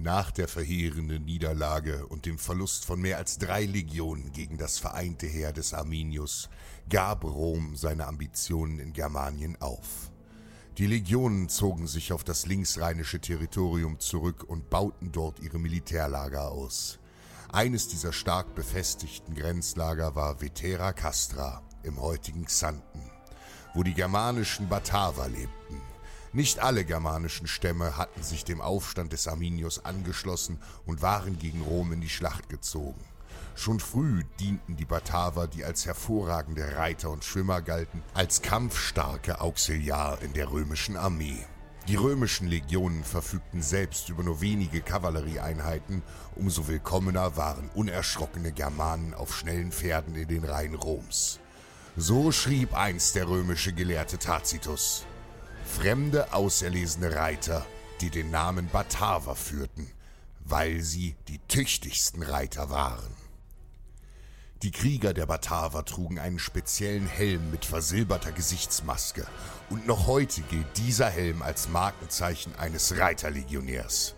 Nach der verheerenden Niederlage und dem Verlust von mehr als drei Legionen gegen das vereinte Heer des Arminius gab Rom seine Ambitionen in Germanien auf. Die Legionen zogen sich auf das linksrheinische Territorium zurück und bauten dort ihre Militärlager aus. Eines dieser stark befestigten Grenzlager war Vetera Castra im heutigen Xanten, wo die germanischen Bataver lebten. Nicht alle germanischen Stämme hatten sich dem Aufstand des Arminius angeschlossen und waren gegen Rom in die Schlacht gezogen. Schon früh dienten die Bataver, die als hervorragende Reiter und Schwimmer galten, als kampfstarke Auxiliar in der römischen Armee. Die römischen Legionen verfügten selbst über nur wenige Kavallerieeinheiten, umso willkommener waren unerschrockene Germanen auf schnellen Pferden in den Reihen Roms. So schrieb einst der römische Gelehrte Tacitus. Fremde, auserlesene Reiter, die den Namen Bataver führten, weil sie die tüchtigsten Reiter waren. Die Krieger der Bataver trugen einen speziellen Helm mit versilberter Gesichtsmaske und noch heute gilt dieser Helm als Markenzeichen eines Reiterlegionärs.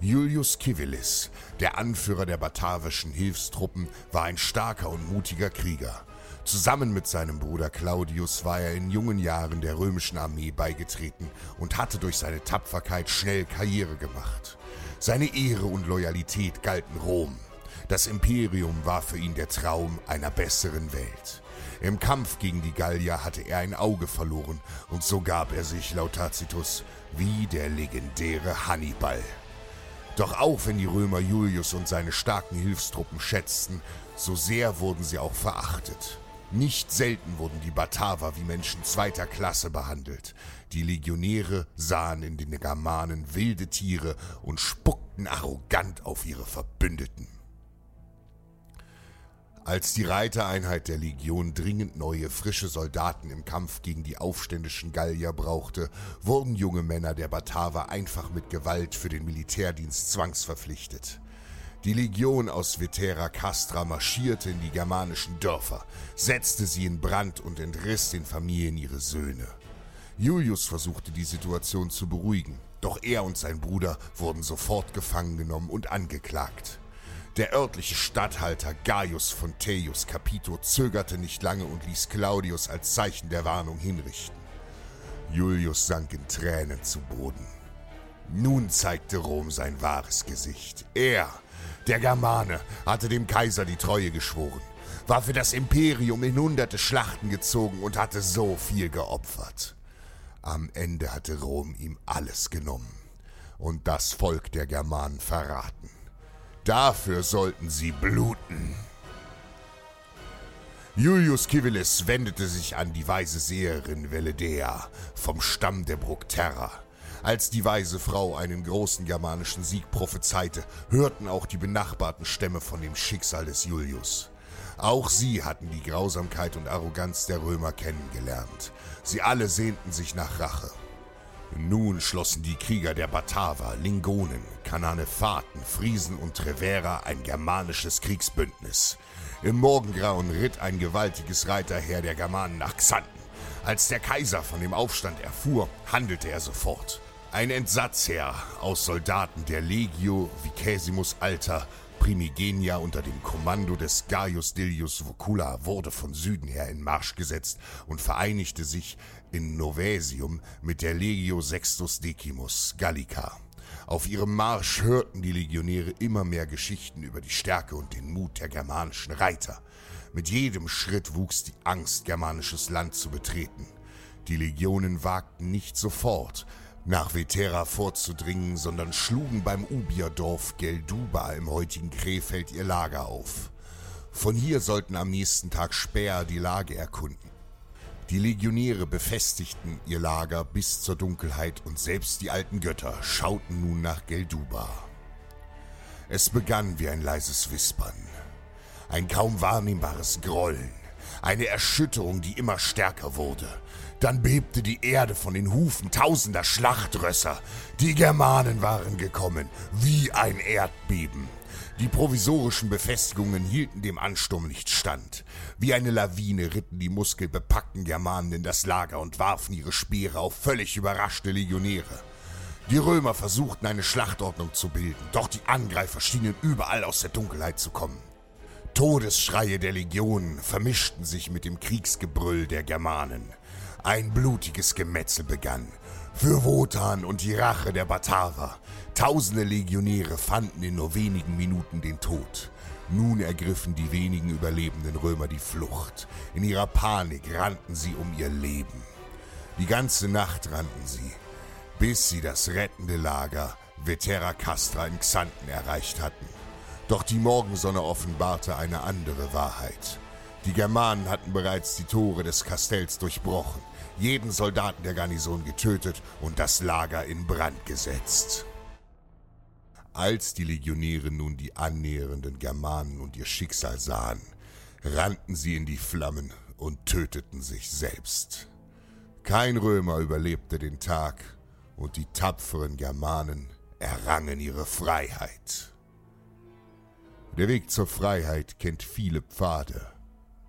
Julius Civilis, der Anführer der batavischen Hilfstruppen, war ein starker und mutiger Krieger. Zusammen mit seinem Bruder Claudius war er in jungen Jahren der römischen Armee beigetreten und hatte durch seine Tapferkeit schnell Karriere gemacht. Seine Ehre und Loyalität galten Rom. Das Imperium war für ihn der Traum einer besseren Welt. Im Kampf gegen die Gallier hatte er ein Auge verloren und so gab er sich laut Tacitus wie der legendäre Hannibal. Doch auch wenn die Römer Julius und seine starken Hilfstruppen schätzten, so sehr wurden sie auch verachtet. Nicht selten wurden die Bataver wie Menschen zweiter Klasse behandelt. Die Legionäre sahen in den Germanen wilde Tiere und spuckten arrogant auf ihre Verbündeten. Als die Reitereinheit der Legion dringend neue, frische Soldaten im Kampf gegen die aufständischen Gallier brauchte, wurden junge Männer der Bataver einfach mit Gewalt für den Militärdienst zwangsverpflichtet. Die Legion aus Vetera Castra marschierte in die germanischen Dörfer, setzte sie in Brand und entriss den Familien ihre Söhne. Julius versuchte die Situation zu beruhigen, doch er und sein Bruder wurden sofort gefangen genommen und angeklagt. Der örtliche Statthalter Gaius Fonteius Capito zögerte nicht lange und ließ Claudius als Zeichen der Warnung hinrichten. Julius sank in Tränen zu Boden. Nun zeigte Rom sein wahres Gesicht. Er, der Germane, hatte dem Kaiser die Treue geschworen, war für das Imperium in hunderte Schlachten gezogen und hatte so viel geopfert. Am Ende hatte Rom ihm alles genommen und das Volk der Germanen verraten. Dafür sollten sie bluten. Julius Civilis wendete sich an die weise Seherin Veledea vom Stamm der Bructerra. Als die weise Frau einen großen germanischen Sieg prophezeite, hörten auch die benachbarten Stämme von dem Schicksal des Julius. Auch sie hatten die Grausamkeit und Arroganz der Römer kennengelernt. Sie alle sehnten sich nach Rache. Nun schlossen die Krieger der Bataver, Lingonen, Kananephaten, Friesen und Trevera ein germanisches Kriegsbündnis. Im Morgengrauen ritt ein gewaltiges Reiterheer der Germanen nach Xanten. Als der Kaiser von dem Aufstand erfuhr, handelte er sofort. Ein Entsatzheer aus Soldaten der Legio Vicesimus Alter Primigenia unter dem Kommando des Gaius Dilius Vocula wurde von Süden her in Marsch gesetzt und vereinigte sich in Novesium mit der Legio Sextus Decimus Gallica. Auf ihrem Marsch hörten die Legionäre immer mehr Geschichten über die Stärke und den Mut der germanischen Reiter. Mit jedem Schritt wuchs die Angst, germanisches Land zu betreten. Die Legionen wagten nicht sofort, nach Vetera vorzudringen, sondern schlugen beim Ubierdorf Gelduba im heutigen Krefeld ihr Lager auf. Von hier sollten am nächsten Tag Speer die Lage erkunden. Die Legionäre befestigten ihr Lager bis zur Dunkelheit und selbst die alten Götter schauten nun nach Gelduba. Es begann wie ein leises Wispern, ein kaum wahrnehmbares Grollen, eine Erschütterung, die immer stärker wurde. Dann bebte die Erde von den Hufen tausender Schlachtrösser. Die Germanen waren gekommen, wie ein Erdbeben. Die provisorischen Befestigungen hielten dem Ansturm nicht stand. Wie eine Lawine ritten die muskelbepackten Germanen in das Lager und warfen ihre Speere auf völlig überraschte Legionäre. Die Römer versuchten eine Schlachtordnung zu bilden, doch die Angreifer schienen überall aus der Dunkelheit zu kommen. Todesschreie der Legionen vermischten sich mit dem Kriegsgebrüll der Germanen. Ein blutiges Gemetzel begann. Für Wotan und die Rache der Bataver. Tausende Legionäre fanden in nur wenigen Minuten den Tod. Nun ergriffen die wenigen überlebenden Römer die Flucht. In ihrer Panik rannten sie um ihr Leben. Die ganze Nacht rannten sie, bis sie das rettende Lager Vetera Castra in Xanten erreicht hatten. Doch die Morgensonne offenbarte eine andere Wahrheit. Die Germanen hatten bereits die Tore des Kastells durchbrochen jeden Soldaten der Garnison getötet und das Lager in Brand gesetzt. Als die Legionäre nun die annähernden Germanen und ihr Schicksal sahen, rannten sie in die Flammen und töteten sich selbst. Kein Römer überlebte den Tag, und die tapferen Germanen errangen ihre Freiheit. Der Weg zur Freiheit kennt viele Pfade.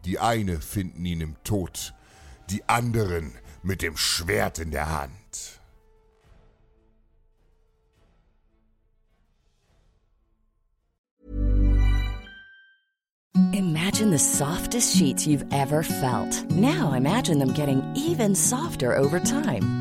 Die eine finden ihn im Tod, die anderen mit dem Schwert in der Hand. Imagine the softest sheets you've ever felt. Now imagine them getting even softer over time.